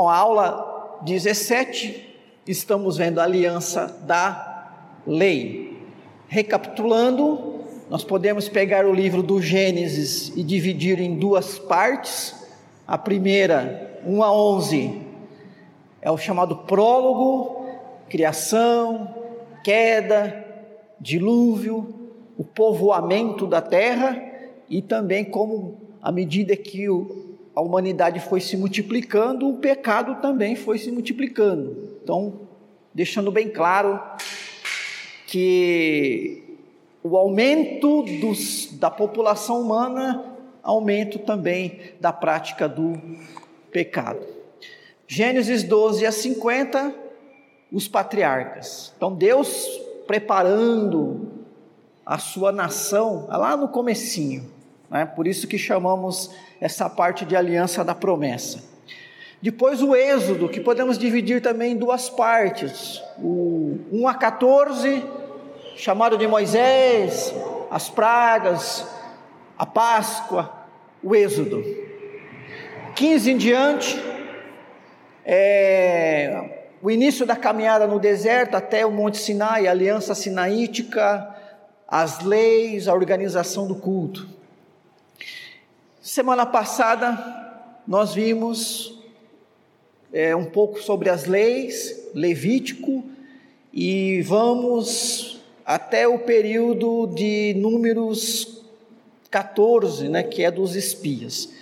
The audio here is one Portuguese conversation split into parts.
Bom, a aula 17, estamos vendo a aliança da lei. Recapitulando, nós podemos pegar o livro do Gênesis e dividir em duas partes. A primeira, 1 a 11, é o chamado prólogo, criação, queda, dilúvio, o povoamento da terra e também como à medida que o, a humanidade foi se multiplicando, o pecado também foi se multiplicando. Então, deixando bem claro que o aumento dos, da população humana, aumento também da prática do pecado. Gênesis 12 a 50, os patriarcas. Então Deus preparando a sua nação lá no comecinho, né? Por isso que chamamos essa parte de aliança da promessa. Depois o Êxodo, que podemos dividir também em duas partes. O 1 a 14, chamado de Moisés, as pragas, a Páscoa, o Êxodo. 15 em diante, é, o início da caminhada no deserto até o Monte Sinai, a aliança sinaítica, as leis, a organização do culto. Semana passada nós vimos é, um pouco sobre as leis, Levítico, e vamos até o período de Números 14, né, que é dos espias.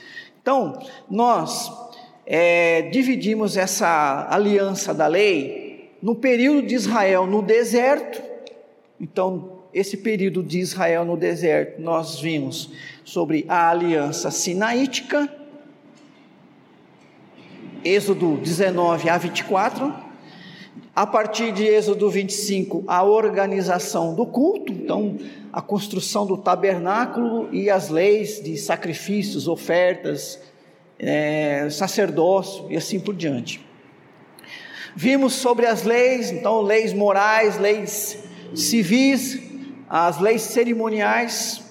Então, nós é, dividimos essa aliança da lei no período de Israel no deserto. Então, esse período de Israel no deserto, nós vimos sobre a aliança sinaítica, Êxodo 19 a 24. A partir de Êxodo 25, a organização do culto, então a construção do tabernáculo e as leis de sacrifícios, ofertas, é, sacerdócio e assim por diante. Vimos sobre as leis, então leis morais, leis civis, as leis cerimoniais,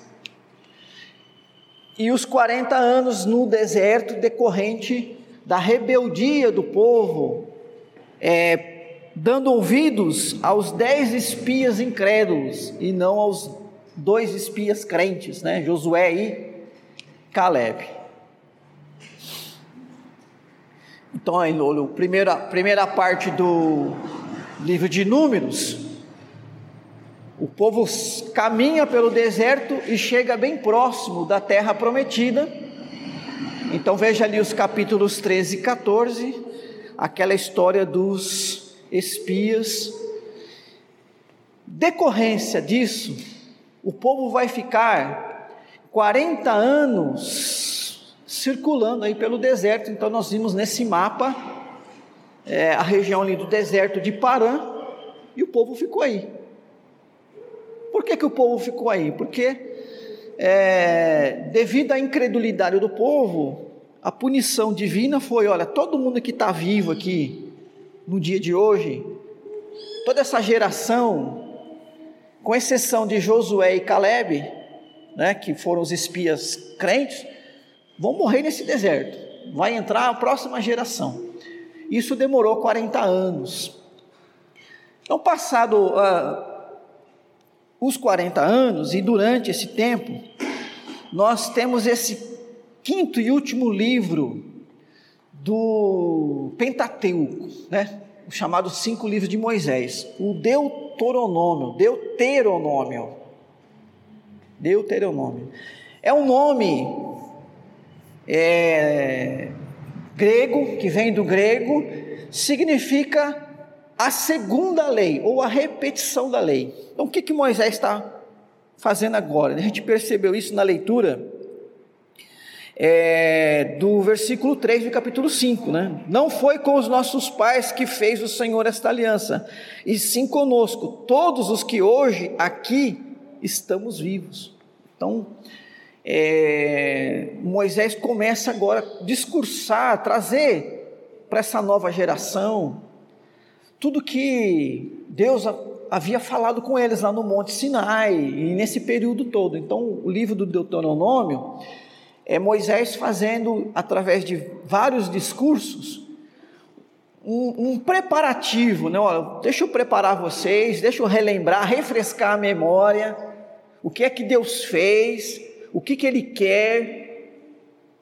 e os 40 anos no deserto decorrente da rebeldia do povo, é, dando ouvidos aos dez espias incrédulos e não aos dois espias crentes, né, Josué e Caleb. Então, aí, a primeira, primeira parte do livro de Números, o povo caminha pelo deserto e chega bem próximo da terra prometida. Então veja ali os capítulos 13 e 14, aquela história dos espias. Decorrência disso, o povo vai ficar 40 anos circulando aí pelo deserto. Então nós vimos nesse mapa é, a região ali do deserto de Parã e o povo ficou aí. Por que, que o povo ficou aí? Porque, é, devido à incredulidade do povo, a punição divina foi: olha, todo mundo que está vivo aqui no dia de hoje, toda essa geração, com exceção de Josué e Caleb, né, que foram os espias crentes, vão morrer nesse deserto. Vai entrar a próxima geração. Isso demorou 40 anos. Então, passado. Uh, os 40 anos, e durante esse tempo, nós temos esse quinto e último livro do Pentateuco, né? o chamado cinco livros de Moisés, o Deuteronômio, Deuteronômio, Deuteronômio. É um nome é, grego, que vem do grego, significa a segunda lei, ou a repetição da lei. Então, o que, que Moisés está fazendo agora? A gente percebeu isso na leitura é, do versículo 3 do capítulo 5, né? Não foi com os nossos pais que fez o Senhor esta aliança, e sim conosco, todos os que hoje aqui estamos vivos. Então, é, Moisés começa agora a discursar, trazer para essa nova geração tudo que Deus havia falado com eles lá no Monte Sinai, e nesse período todo. Então, o livro do Deuteronômio é Moisés fazendo, através de vários discursos, um, um preparativo, né? Olha, deixa eu preparar vocês, deixa eu relembrar, refrescar a memória, o que é que Deus fez, o que, que Ele quer,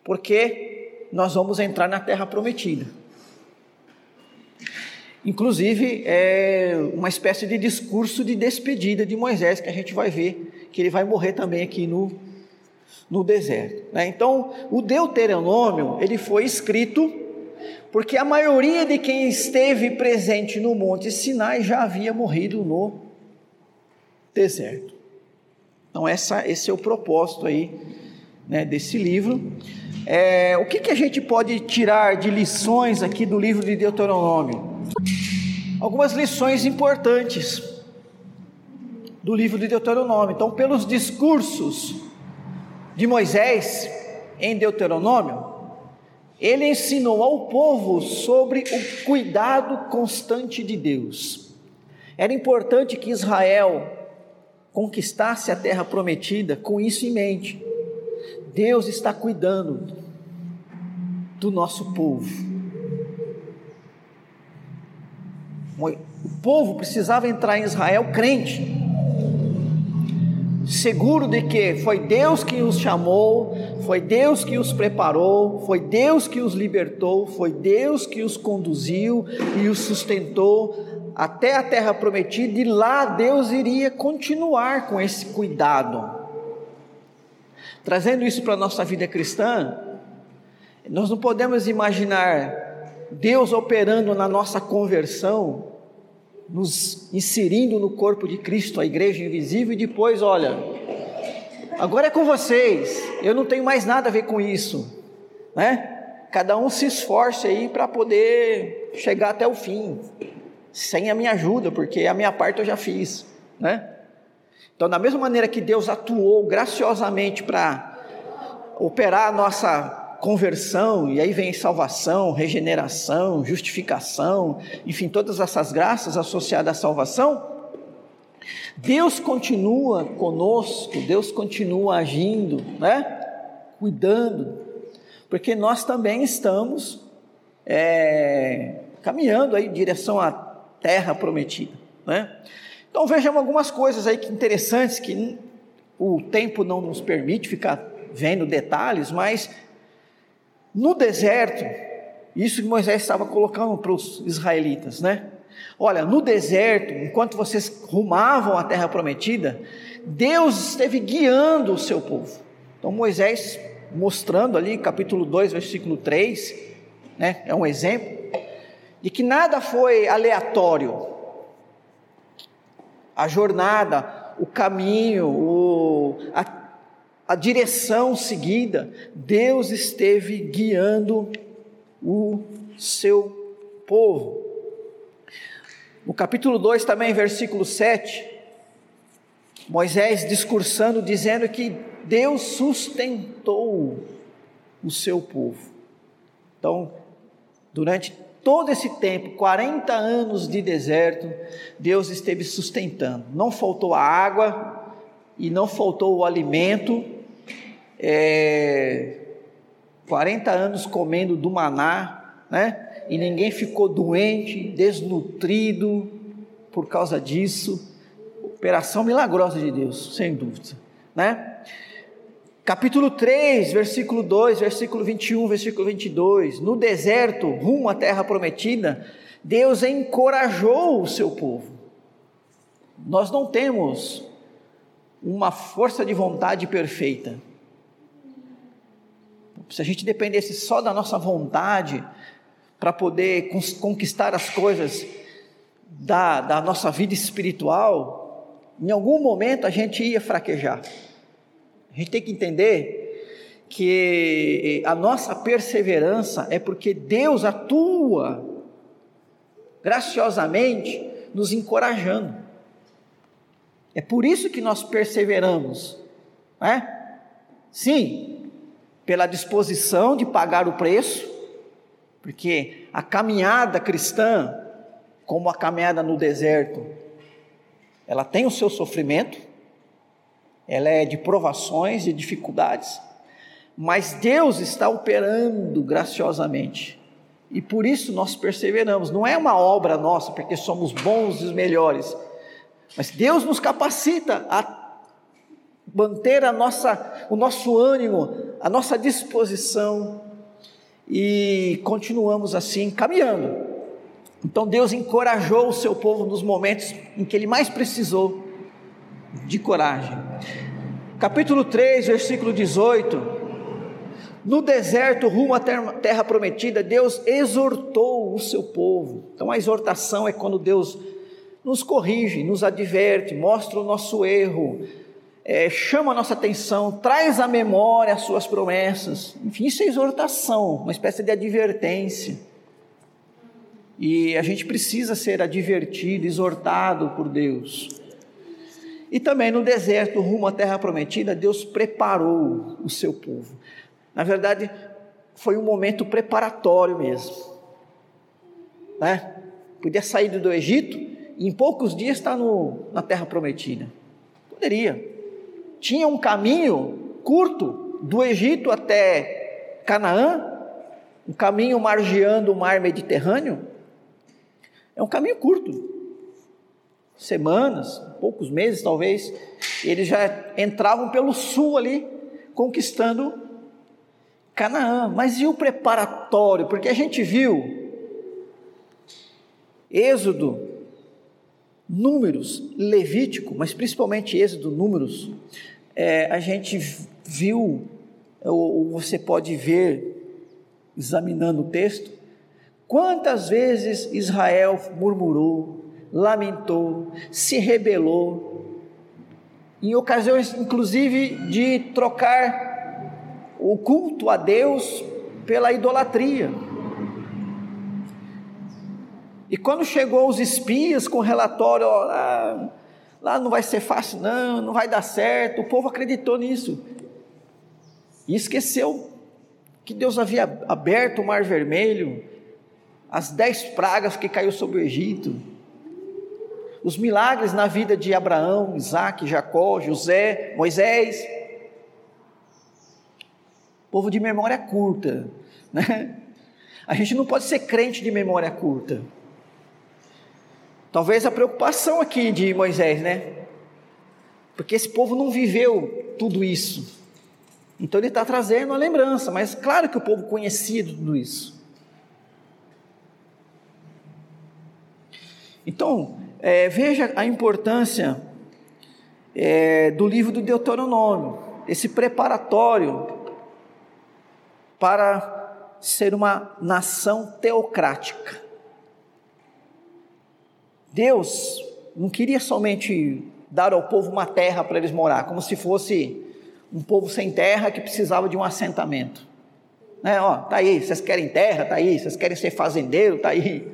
porque nós vamos entrar na terra prometida. Inclusive, é uma espécie de discurso de despedida de Moisés, que a gente vai ver que ele vai morrer também aqui no, no deserto. Né? Então, o Deuteronômio ele foi escrito porque a maioria de quem esteve presente no Monte Sinai já havia morrido no deserto. Então, essa, esse é o propósito aí né, desse livro. É, o que, que a gente pode tirar de lições aqui do livro de Deuteronômio? Algumas lições importantes do livro de Deuteronômio. Então, pelos discursos de Moisés em Deuteronômio, ele ensinou ao povo sobre o cuidado constante de Deus. Era importante que Israel conquistasse a terra prometida com isso em mente. Deus está cuidando do nosso povo. O povo precisava entrar em Israel crente, seguro de que foi Deus que os chamou, foi Deus que os preparou, foi Deus que os libertou, foi Deus que os conduziu e os sustentou até a terra prometida, e lá Deus iria continuar com esse cuidado. Trazendo isso para a nossa vida cristã, nós não podemos imaginar Deus operando na nossa conversão, nos inserindo no corpo de Cristo, a igreja invisível, e depois, olha, agora é com vocês, eu não tenho mais nada a ver com isso, né? Cada um se esforce aí para poder chegar até o fim, sem a minha ajuda, porque a minha parte eu já fiz, né? Então, da mesma maneira que Deus atuou graciosamente para operar a nossa conversão, e aí vem salvação, regeneração, justificação, enfim, todas essas graças associadas à salvação, Deus continua conosco, Deus continua agindo, né? Cuidando, porque nós também estamos é, caminhando aí em direção à terra prometida, né? Então vejamos algumas coisas aí que interessantes que o tempo não nos permite ficar vendo detalhes, mas no deserto, isso que Moisés estava colocando para os israelitas, né? Olha, no deserto, enquanto vocês rumavam a terra prometida, Deus esteve guiando o seu povo. Então Moisés mostrando ali, capítulo 2, versículo 3, né? É um exemplo de que nada foi aleatório a jornada, o caminho, o, a, a direção seguida, Deus esteve guiando o seu povo. No capítulo 2, também, versículo 7, Moisés discursando, dizendo que Deus sustentou o seu povo. Então, durante todo esse tempo, 40 anos de deserto, Deus esteve sustentando. Não faltou a água e não faltou o alimento. É, 40 anos comendo do maná, né? E ninguém ficou doente, desnutrido por causa disso. Operação milagrosa de Deus, sem dúvida, né? Capítulo 3, versículo 2, versículo 21, versículo 22. No deserto, rumo à terra prometida, Deus encorajou o seu povo. Nós não temos uma força de vontade perfeita. Se a gente dependesse só da nossa vontade para poder conquistar as coisas da, da nossa vida espiritual, em algum momento a gente ia fraquejar. A gente tem que entender que a nossa perseverança é porque Deus atua graciosamente nos encorajando. É por isso que nós perseveramos, né? Sim, pela disposição de pagar o preço, porque a caminhada cristã, como a caminhada no deserto, ela tem o seu sofrimento, ela é de provações e dificuldades, mas Deus está operando graciosamente E por isso nós perseveramos. Não é uma obra nossa, porque somos bons e melhores. Mas Deus nos capacita a manter a nossa, o nosso ânimo, a nossa disposição e continuamos assim caminhando. Então Deus encorajou o seu povo nos momentos em que ele mais precisou de coragem. Capítulo 3, versículo 18. No deserto, rumo à terra prometida, Deus exortou o seu povo. Então, a exortação é quando Deus nos corrige, nos adverte, mostra o nosso erro, é, chama a nossa atenção, traz à memória as suas promessas. Enfim, isso é exortação, uma espécie de advertência. E a gente precisa ser advertido, exortado por Deus. E também no deserto, rumo à terra prometida, Deus preparou o seu povo. Na verdade, foi um momento preparatório mesmo. Né? Podia sair do Egito e em poucos dias estar no, na terra prometida. Poderia. Tinha um caminho curto do Egito até Canaã, um caminho margeando o mar Mediterrâneo. É um caminho curto. Semanas, poucos meses talvez, eles já entravam pelo sul ali, conquistando Canaã, mas e o preparatório? Porque a gente viu Êxodo, Números, Levítico, mas principalmente Êxodo, Números, é, a gente viu, ou, ou você pode ver, examinando o texto, quantas vezes Israel murmurou, lamentou, se rebelou, em ocasiões inclusive de trocar o culto a Deus pela idolatria. E quando chegou os espias com relatório, ó, lá, lá não vai ser fácil, não, não vai dar certo, o povo acreditou nisso. E esqueceu que Deus havia aberto o mar vermelho, as dez pragas que caiu sobre o Egito, os milagres na vida de Abraão, Isaac, Jacó, José, Moisés povo de memória curta, né? A gente não pode ser crente de memória curta. Talvez a preocupação aqui de Moisés, né? Porque esse povo não viveu tudo isso. Então ele está trazendo a lembrança, mas claro que o povo conhecia tudo isso. Então, é, veja a importância é, do livro do Deuteronômio, esse preparatório para ser uma nação teocrática. Deus não queria somente dar ao povo uma terra para eles morar, como se fosse um povo sem terra que precisava de um assentamento. Né? Ó, tá aí, vocês querem terra, tá aí, vocês querem ser fazendeiro, tá aí.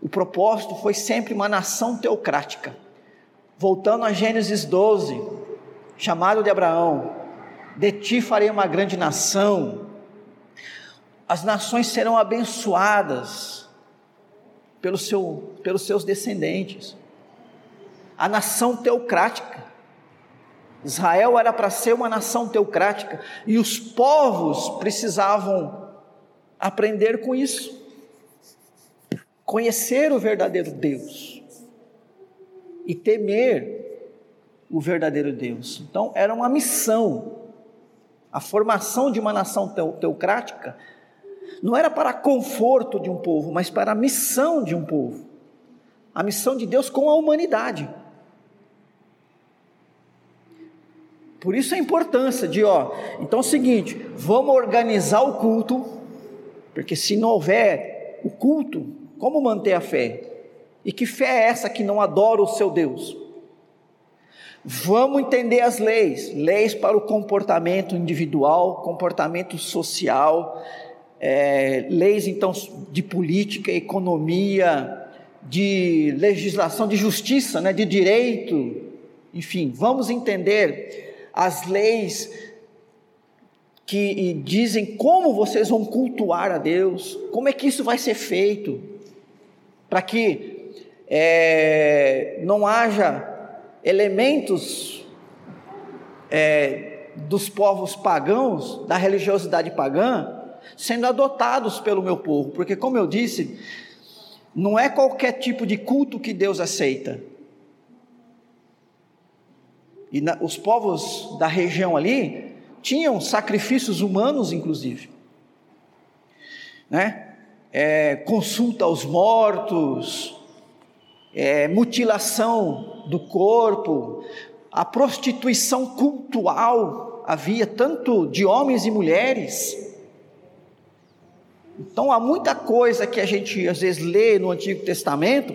O propósito foi sempre uma nação teocrática. Voltando a Gênesis 12, chamado de Abraão, de ti farei uma grande nação, as nações serão abençoadas pelo seu, pelos seus descendentes. A nação teocrática. Israel era para ser uma nação teocrática e os povos precisavam aprender com isso, conhecer o verdadeiro Deus e temer o verdadeiro Deus. Então, era uma missão a formação de uma nação teocrática não era para conforto de um povo, mas para a missão de um povo. A missão de Deus com a humanidade. Por isso a importância de, ó, então é o seguinte, vamos organizar o culto, porque se não houver o culto, como manter a fé? E que fé é essa que não adora o seu Deus? Vamos entender as leis, leis para o comportamento individual, comportamento social, é, leis então de política, economia, de legislação, de justiça, né, de direito, enfim, vamos entender as leis que dizem como vocês vão cultuar a Deus, como é que isso vai ser feito, para que é, não haja elementos é, dos povos pagãos, da religiosidade pagã, sendo adotados pelo meu povo, porque, como eu disse, não é qualquer tipo de culto que Deus aceita. E na, os povos da região ali tinham sacrifícios humanos, inclusive. Né? É, consulta aos mortos, é, mutilação do corpo, a prostituição cultural havia tanto de homens e mulheres. Então há muita coisa que a gente às vezes lê no Antigo Testamento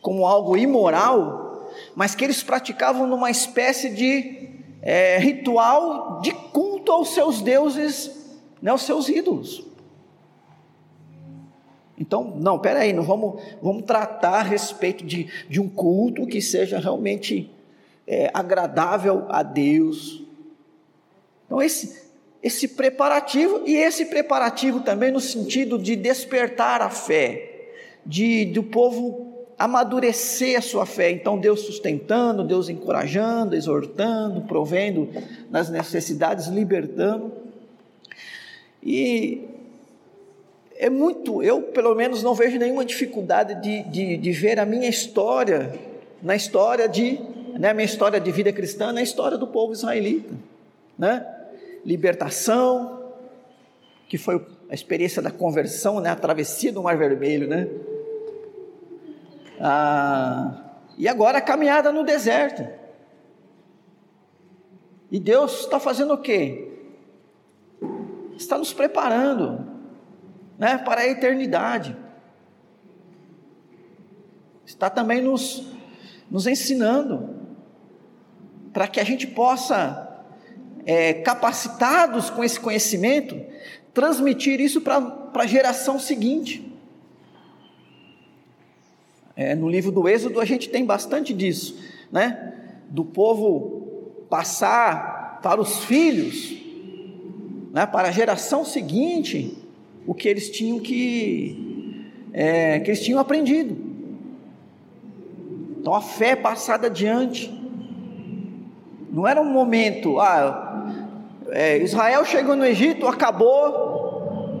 como algo imoral, mas que eles praticavam numa espécie de é, ritual de culto aos seus deuses, né, aos seus ídolos. Então, não, peraí, não vamos, vamos tratar a respeito de, de um culto que seja realmente é, agradável a Deus. Então, esse, esse preparativo, e esse preparativo também no sentido de despertar a fé, de do povo amadurecer a sua fé. Então, Deus sustentando, Deus encorajando, exortando, provendo nas necessidades, libertando. E é muito, eu pelo menos não vejo nenhuma dificuldade de, de, de ver a minha história, na história de, né, a minha história de vida cristã, na história do povo israelita, né? Libertação, que foi a experiência da conversão, né, a travessia do Mar Vermelho, né? Ah, e agora a caminhada no deserto. E Deus está fazendo o quê? Está nos preparando né, para a eternidade. Está também nos, nos ensinando para que a gente possa, é, capacitados com esse conhecimento, transmitir isso para a geração seguinte. É, no livro do Êxodo a gente tem bastante disso, né? Do povo passar para os filhos, né? para a geração seguinte, o que eles tinham que, é, que eles tinham aprendido. Então a fé passada adiante. Não era um momento, ah, é, Israel chegou no Egito, acabou,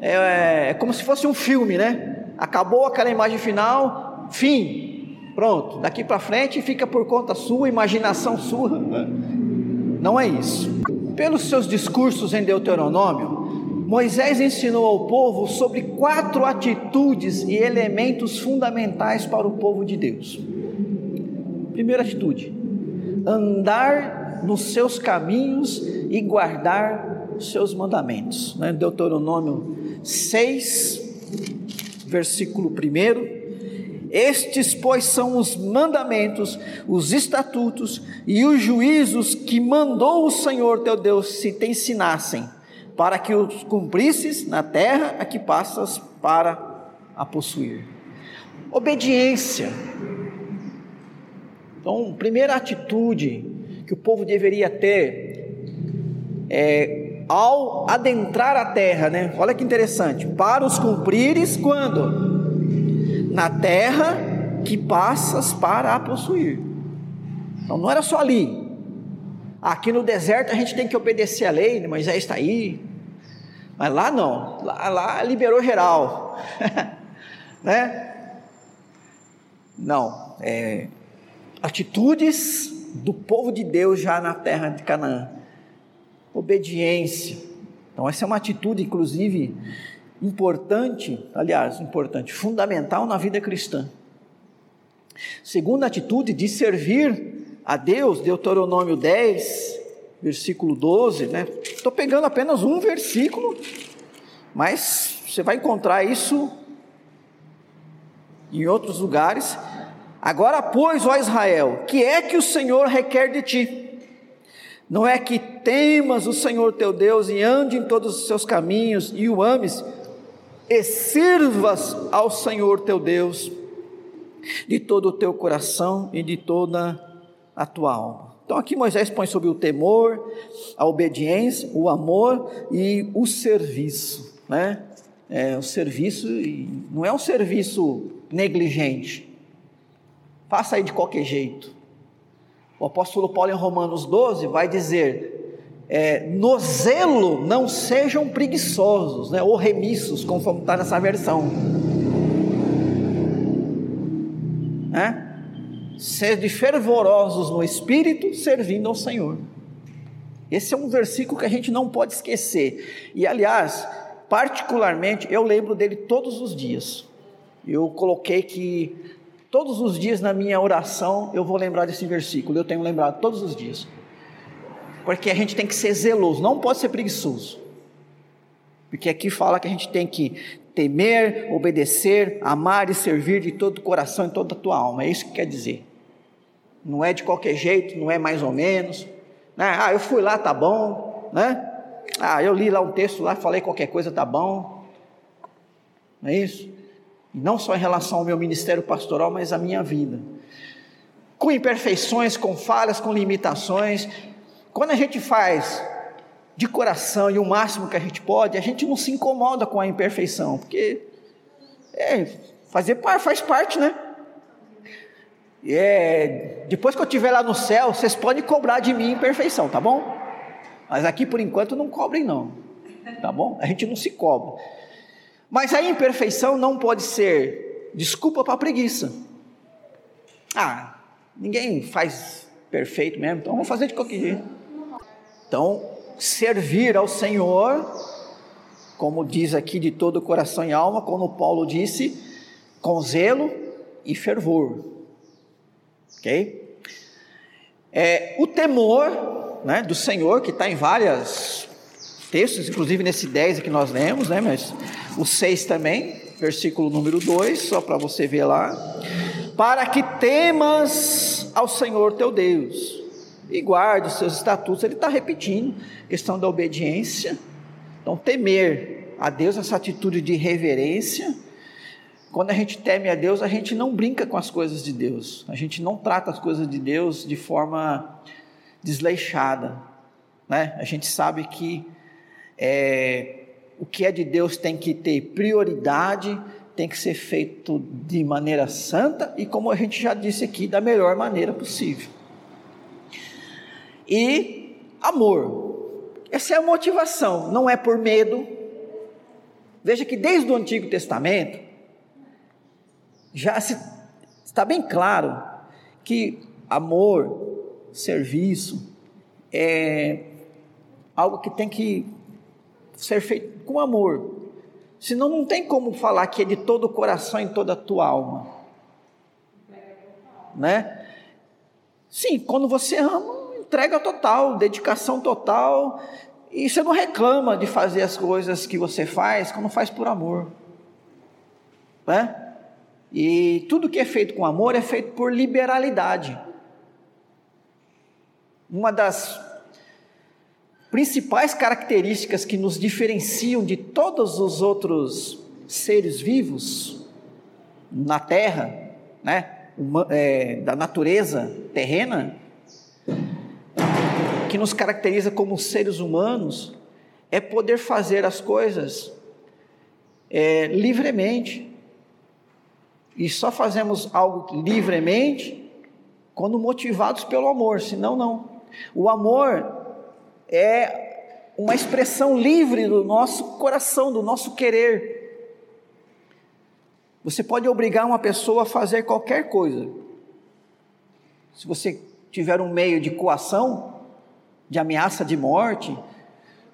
é, é como se fosse um filme, né? Acabou aquela imagem final, fim, pronto. Daqui para frente fica por conta sua, imaginação sua. Não é isso. Pelos seus discursos em Deuteronômio, Moisés ensinou ao povo sobre quatro atitudes e elementos fundamentais para o povo de Deus. Primeira atitude: andar nos seus caminhos e guardar os seus mandamentos. Né? Deuteronômio 6, versículo 1. Estes, pois, são os mandamentos, os estatutos e os juízos que mandou o Senhor teu Deus se te ensinassem para que os cumprisses na terra a que passas para a possuir. Obediência. Então, primeira atitude que o povo deveria ter é ao adentrar a terra, né? Olha que interessante. Para os cumprires quando? Na terra que passas para a possuir. Então não era só ali, Aqui no deserto a gente tem que obedecer a lei, Moisés está aí. Mas lá não, lá, lá liberou geral. né? Não, é, atitudes do povo de Deus já na terra de Canaã. Obediência. Então, essa é uma atitude, inclusive, importante, aliás, importante, fundamental na vida cristã. Segunda atitude de servir a Deus, Deuteronômio 10, versículo 12, né? Estou pegando apenas um versículo, mas você vai encontrar isso em outros lugares. Agora, pois, ó Israel, que é que o Senhor requer de ti? Não é que temas o Senhor teu Deus e ande em todos os seus caminhos e o ames, e sirvas ao Senhor teu Deus de todo o teu coração e de toda a tua alma. Então aqui Moisés põe sobre o temor, a obediência, o amor e o serviço, né? É, o serviço não é um serviço negligente. Faça aí de qualquer jeito. O apóstolo Paulo em Romanos 12 vai dizer: é, no zelo não sejam preguiçosos, né, ou remissos, conforme está nessa versão. Né? Sede fervorosos no espírito, servindo ao Senhor. Esse é um versículo que a gente não pode esquecer. E aliás, particularmente, eu lembro dele todos os dias. Eu coloquei que todos os dias na minha oração eu vou lembrar desse versículo. Eu tenho lembrado todos os dias. Porque a gente tem que ser zeloso, não pode ser preguiçoso. Porque aqui fala que a gente tem que temer, obedecer, amar e servir de todo o coração e toda a tua alma. É isso que quer dizer. Não é de qualquer jeito, não é mais ou menos. Né? Ah, eu fui lá, tá bom, né? Ah, eu li lá um texto lá, falei qualquer coisa, tá bom. Não é isso? Não só em relação ao meu ministério pastoral, mas à minha vida. Com imperfeições, com falhas, com limitações. Quando a gente faz de coração e o máximo que a gente pode, a gente não se incomoda com a imperfeição, porque é, fazer faz parte, né? É, depois que eu estiver lá no céu, vocês podem cobrar de mim imperfeição, tá bom? Mas aqui por enquanto não cobrem não, tá bom? A gente não se cobra. Mas a imperfeição não pode ser desculpa para preguiça. Ah, ninguém faz perfeito mesmo, então vamos fazer de qualquer jeito. Então, servir ao Senhor, como diz aqui de todo o coração e alma, como Paulo disse, com zelo e fervor ok? É, o temor né, do Senhor, que está em vários textos, inclusive nesse 10 que nós lemos, né, mas o 6 também, versículo número 2, só para você ver lá. Para que temas ao Senhor teu Deus e guarde os seus estatutos. Ele está repetindo, questão da obediência. Então, temer a Deus, essa atitude de reverência quando a gente teme a Deus, a gente não brinca com as coisas de Deus, a gente não trata as coisas de Deus de forma desleixada, né? A gente sabe que é, o que é de Deus tem que ter prioridade, tem que ser feito de maneira santa e, como a gente já disse aqui, da melhor maneira possível. E amor, essa é a motivação, não é por medo. Veja que desde o Antigo Testamento, já se, está bem claro que amor, serviço, é algo que tem que ser feito com amor. Senão não tem como falar que é de todo o coração e toda a tua alma. Né? Sim, quando você ama, entrega total, dedicação total, e você não reclama de fazer as coisas que você faz quando faz por amor. Né? E tudo que é feito com amor é feito por liberalidade. Uma das principais características que nos diferenciam de todos os outros seres vivos na Terra, né, uma, é, da natureza terrena, que nos caracteriza como seres humanos, é poder fazer as coisas é, livremente e só fazemos algo livremente quando motivados pelo amor, senão não. O amor é uma expressão livre do nosso coração, do nosso querer. Você pode obrigar uma pessoa a fazer qualquer coisa. Se você tiver um meio de coação, de ameaça de morte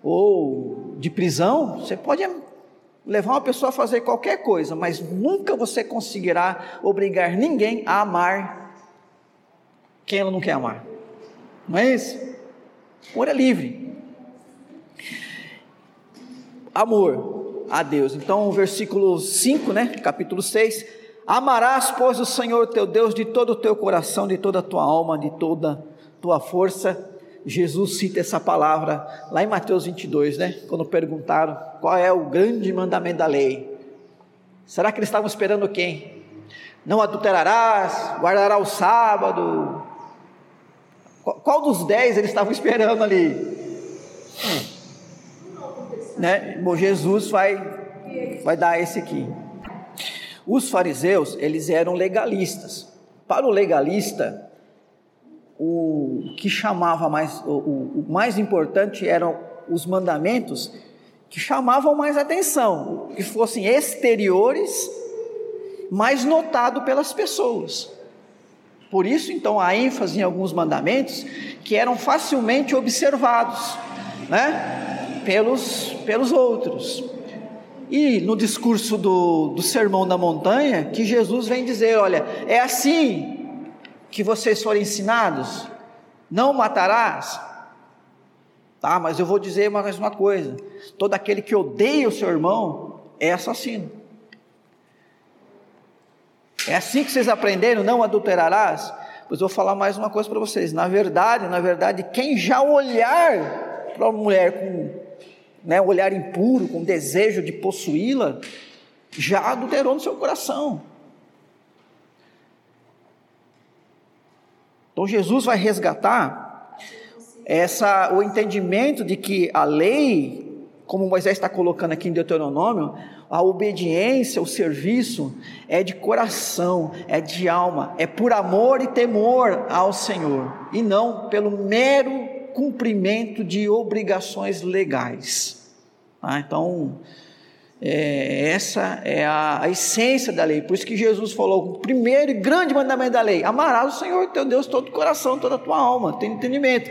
ou de prisão, você pode levar uma pessoa a fazer qualquer coisa, mas nunca você conseguirá obrigar ninguém a amar quem ela não quer amar. Não é isso? Amor é livre. Amor a Deus. Então, versículo 5, né? Capítulo 6. Amarás, pois, o Senhor teu Deus de todo o teu coração, de toda a tua alma, de toda a tua força Jesus cita essa palavra lá em Mateus 22, né? Quando perguntaram qual é o grande mandamento da lei. Será que eles estavam esperando quem? Não adulterarás, guardará o sábado. Qual dos dez eles estavam esperando ali? Né? Bom, Jesus vai, vai dar esse aqui. Os fariseus, eles eram legalistas. Para o legalista, o que chamava mais, o, o mais importante eram os mandamentos que chamavam mais atenção, que fossem exteriores, mais notado pelas pessoas. Por isso, então, a ênfase em alguns mandamentos que eram facilmente observados, né, pelos, pelos outros. E no discurso do, do Sermão da Montanha, que Jesus vem dizer: olha, é assim que vocês foram ensinados, não matarás. Tá, mas eu vou dizer mais uma coisa: todo aquele que odeia o seu irmão é assassino. É assim que vocês aprenderam, não adulterarás? Pois vou falar mais uma coisa para vocês. Na verdade, na verdade, quem já olhar para uma mulher com né, um olhar impuro, com desejo de possuí-la, já adulterou no seu coração. Então Jesus vai resgatar essa, o entendimento de que a lei, como Moisés está colocando aqui em Deuteronômio, a obediência, o serviço é de coração, é de alma, é por amor e temor ao Senhor, e não pelo mero cumprimento de obrigações legais. Tá? Então, é, essa é a, a, essência da lei. Por isso que Jesus falou: o primeiro e grande mandamento da lei: amarás o Senhor teu Deus todo o coração, toda a tua alma, tem entendimento.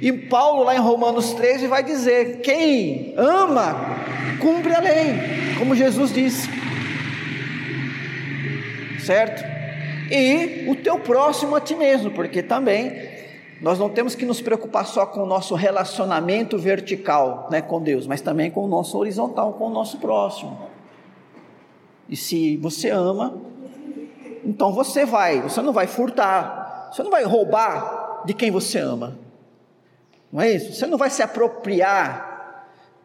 E Paulo, lá em Romanos 13, vai dizer: quem ama, cumpre a lei, como Jesus disse. Certo? E o teu próximo a ti mesmo, porque também nós não temos que nos preocupar só com o nosso relacionamento vertical né, com Deus, mas também com o nosso horizontal, com o nosso próximo. E se você ama, então você vai, você não vai furtar, você não vai roubar de quem você ama. Não é isso? Você não vai se apropriar,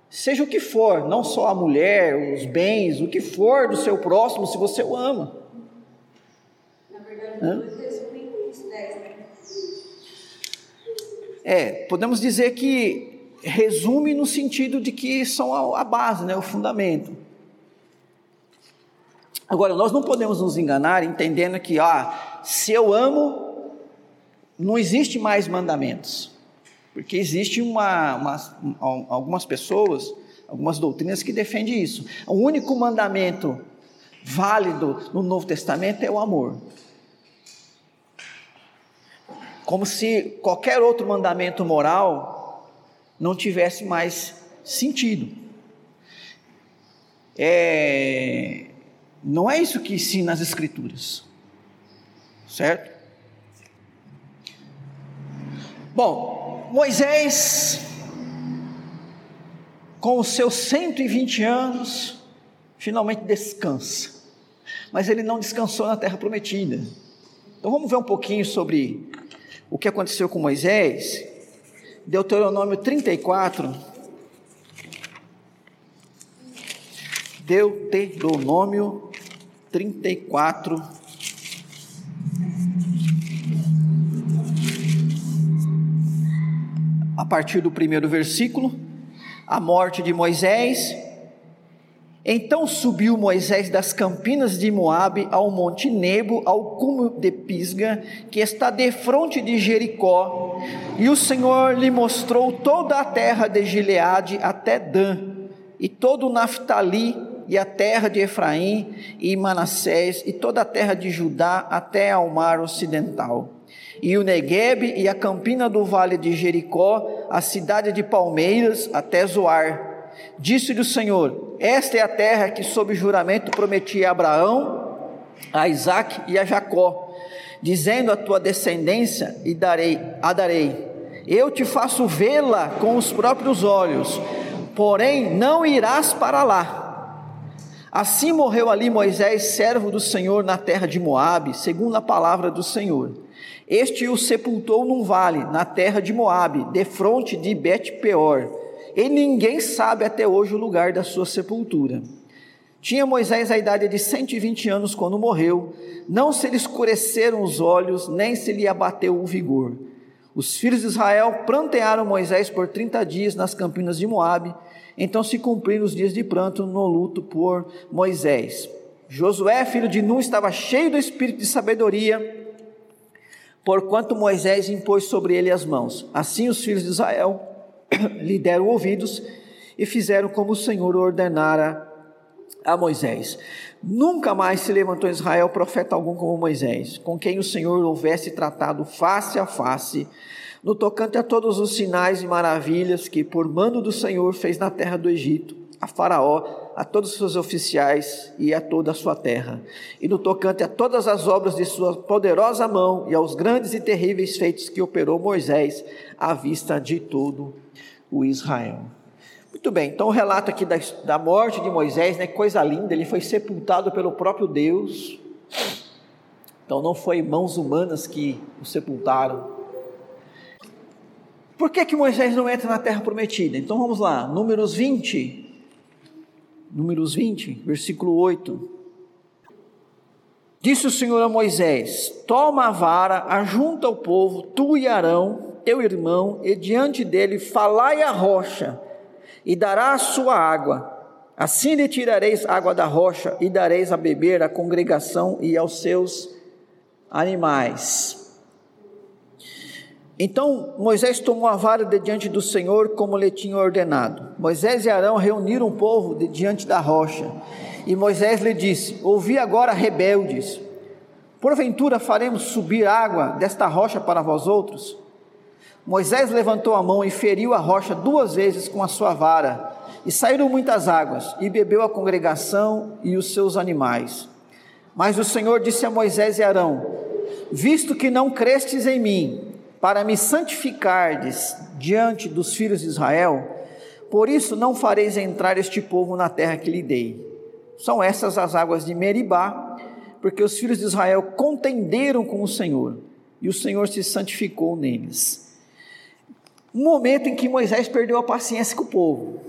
seja o que for, não só a mulher, os bens, o que for do seu próximo, se você o ama. Na verdade, Hã? É, podemos dizer que resume no sentido de que são a, base, né, o fundamento. Agora, nós não podemos nos enganar entendendo que, ah, se eu amo, não existe mais mandamentos. Porque existe uma, uma, algumas pessoas, algumas doutrinas que defendem isso. O único mandamento válido no Novo Testamento é o amor como se qualquer outro mandamento moral não tivesse mais sentido. É, não é isso que ensina as Escrituras, certo? Bom, Moisés, com os seus 120 anos, finalmente descansa, mas ele não descansou na terra prometida. Então vamos ver um pouquinho sobre o que aconteceu com Moisés, Deuteronômio 34. Deuteronômio 34. Partir do primeiro versículo, a morte de Moisés então subiu Moisés das campinas de Moabe ao monte Nebo, ao cume de Pisga, que está defronte de Jericó, e o Senhor lhe mostrou toda a terra de Gileade até Dan, e todo o Naftali, e a terra de Efraim e Manassés, e toda a terra de Judá até ao mar ocidental. E o Neguebe e a campina do vale de Jericó, a cidade de Palmeiras até Zoar, Disse-lhe o Senhor: Esta é a terra que, sob juramento, prometi a Abraão, a Isaac e a Jacó, dizendo a tua descendência e darei, a darei. Eu te faço vê-la com os próprios olhos, porém não irás para lá. Assim morreu ali Moisés, servo do Senhor, na terra de Moabe, segundo a palavra do Senhor. Este o sepultou num vale, na terra de Moabe, defronte de Bet-peor e ninguém sabe até hoje o lugar da sua sepultura. Tinha Moisés a idade de 120 anos quando morreu, não se lhe escureceram os olhos, nem se lhe abateu o vigor. Os filhos de Israel prantearam Moisés por 30 dias nas campinas de Moabe, então se cumpriram os dias de pranto no luto por Moisés. Josué, filho de Nun, estava cheio do espírito de sabedoria, porquanto Moisés impôs sobre ele as mãos. Assim os filhos de Israel lhe deram ouvidos e fizeram como o Senhor ordenara a Moisés. Nunca mais se levantou em Israel profeta algum como Moisés, com quem o Senhor houvesse tratado face a face, no tocante a todos os sinais e maravilhas que, por mando do Senhor, fez na terra do Egito, a Faraó, a todos os seus oficiais e a toda a sua terra, e no tocante a todas as obras de sua poderosa mão e aos grandes e terríveis feitos que operou Moisés à vista de todo o Israel. Muito bem, então o relato aqui da, da morte de Moisés, né, coisa linda, ele foi sepultado pelo próprio Deus. Então não foi mãos humanas que o sepultaram. Por que, que Moisés não entra na terra prometida? Então vamos lá, Números 20. Números 20, versículo 8. Disse o Senhor a Moisés: Toma a vara, ajunta o povo, tu e Arão, teu irmão, e diante dele falai a rocha e dará a sua água. Assim lhe tirareis água da rocha e dareis a beber à congregação e aos seus animais. Então Moisés tomou a vara de diante do Senhor, como lhe tinha ordenado. Moisés e Arão reuniram o povo de diante da rocha. E Moisés lhe disse: Ouvi agora, rebeldes, porventura faremos subir água desta rocha para vós outros? Moisés levantou a mão e feriu a rocha duas vezes com a sua vara, e saíram muitas águas, e bebeu a congregação e os seus animais. Mas o Senhor disse a Moisés e Arão: Visto que não crestes em mim, para me santificardes diante dos filhos de Israel, por isso não fareis entrar este povo na terra que lhe dei. São essas as águas de Meribá, porque os filhos de Israel contenderam com o Senhor, e o Senhor se santificou neles um momento em que Moisés perdeu a paciência com o povo,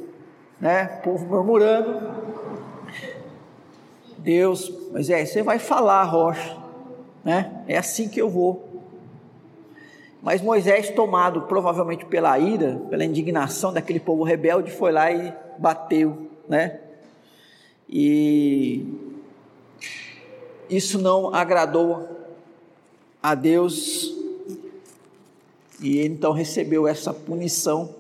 né? O povo murmurando. Deus, Moisés, você vai falar, rocha, né? É assim que eu vou. Mas Moisés, tomado provavelmente pela ira, pela indignação daquele povo rebelde, foi lá e bateu, né? E isso não agradou a Deus e ele então recebeu essa punição.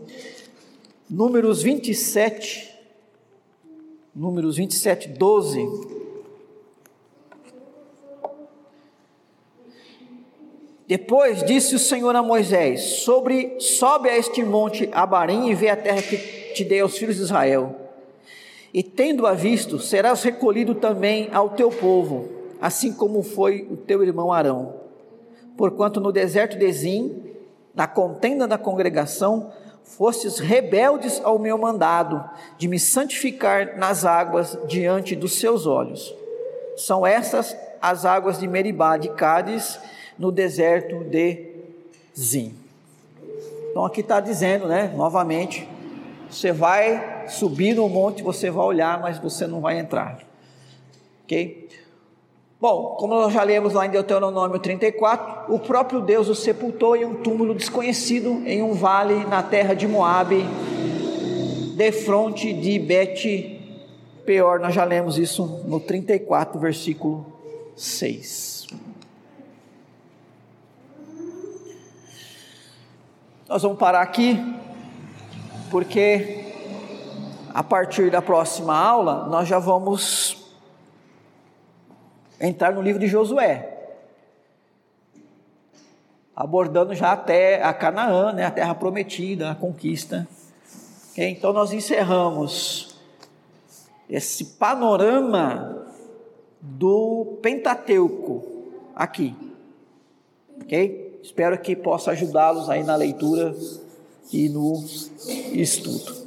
Números 27, Números 27, 12. Depois disse o Senhor a Moisés: Sobre, sobe a este monte Abarim e vê a terra que te dei aos filhos de Israel. E tendo-a visto, serás recolhido também ao teu povo, assim como foi o teu irmão Arão. Porquanto no deserto de Zim na contenda da congregação, fostes rebeldes ao meu mandado, de me santificar nas águas diante dos seus olhos. São essas as águas de Meribá, de Cádiz, no deserto de Zim. Então aqui está dizendo, né, novamente, você vai subir no monte, você vai olhar, mas você não vai entrar. Ok? Bom, como nós já lemos lá em Deuteronômio 34, o próprio Deus o sepultou em um túmulo desconhecido em um vale na terra de Moabe, de fronte de Bet Peor. Nós já lemos isso no 34, versículo 6. Nós vamos parar aqui, porque a partir da próxima aula nós já vamos entrar no livro de Josué, abordando já até a Canaã, né, a terra prometida, a conquista. Então nós encerramos esse panorama do Pentateuco aqui. Ok? Espero que possa ajudá-los aí na leitura e no estudo.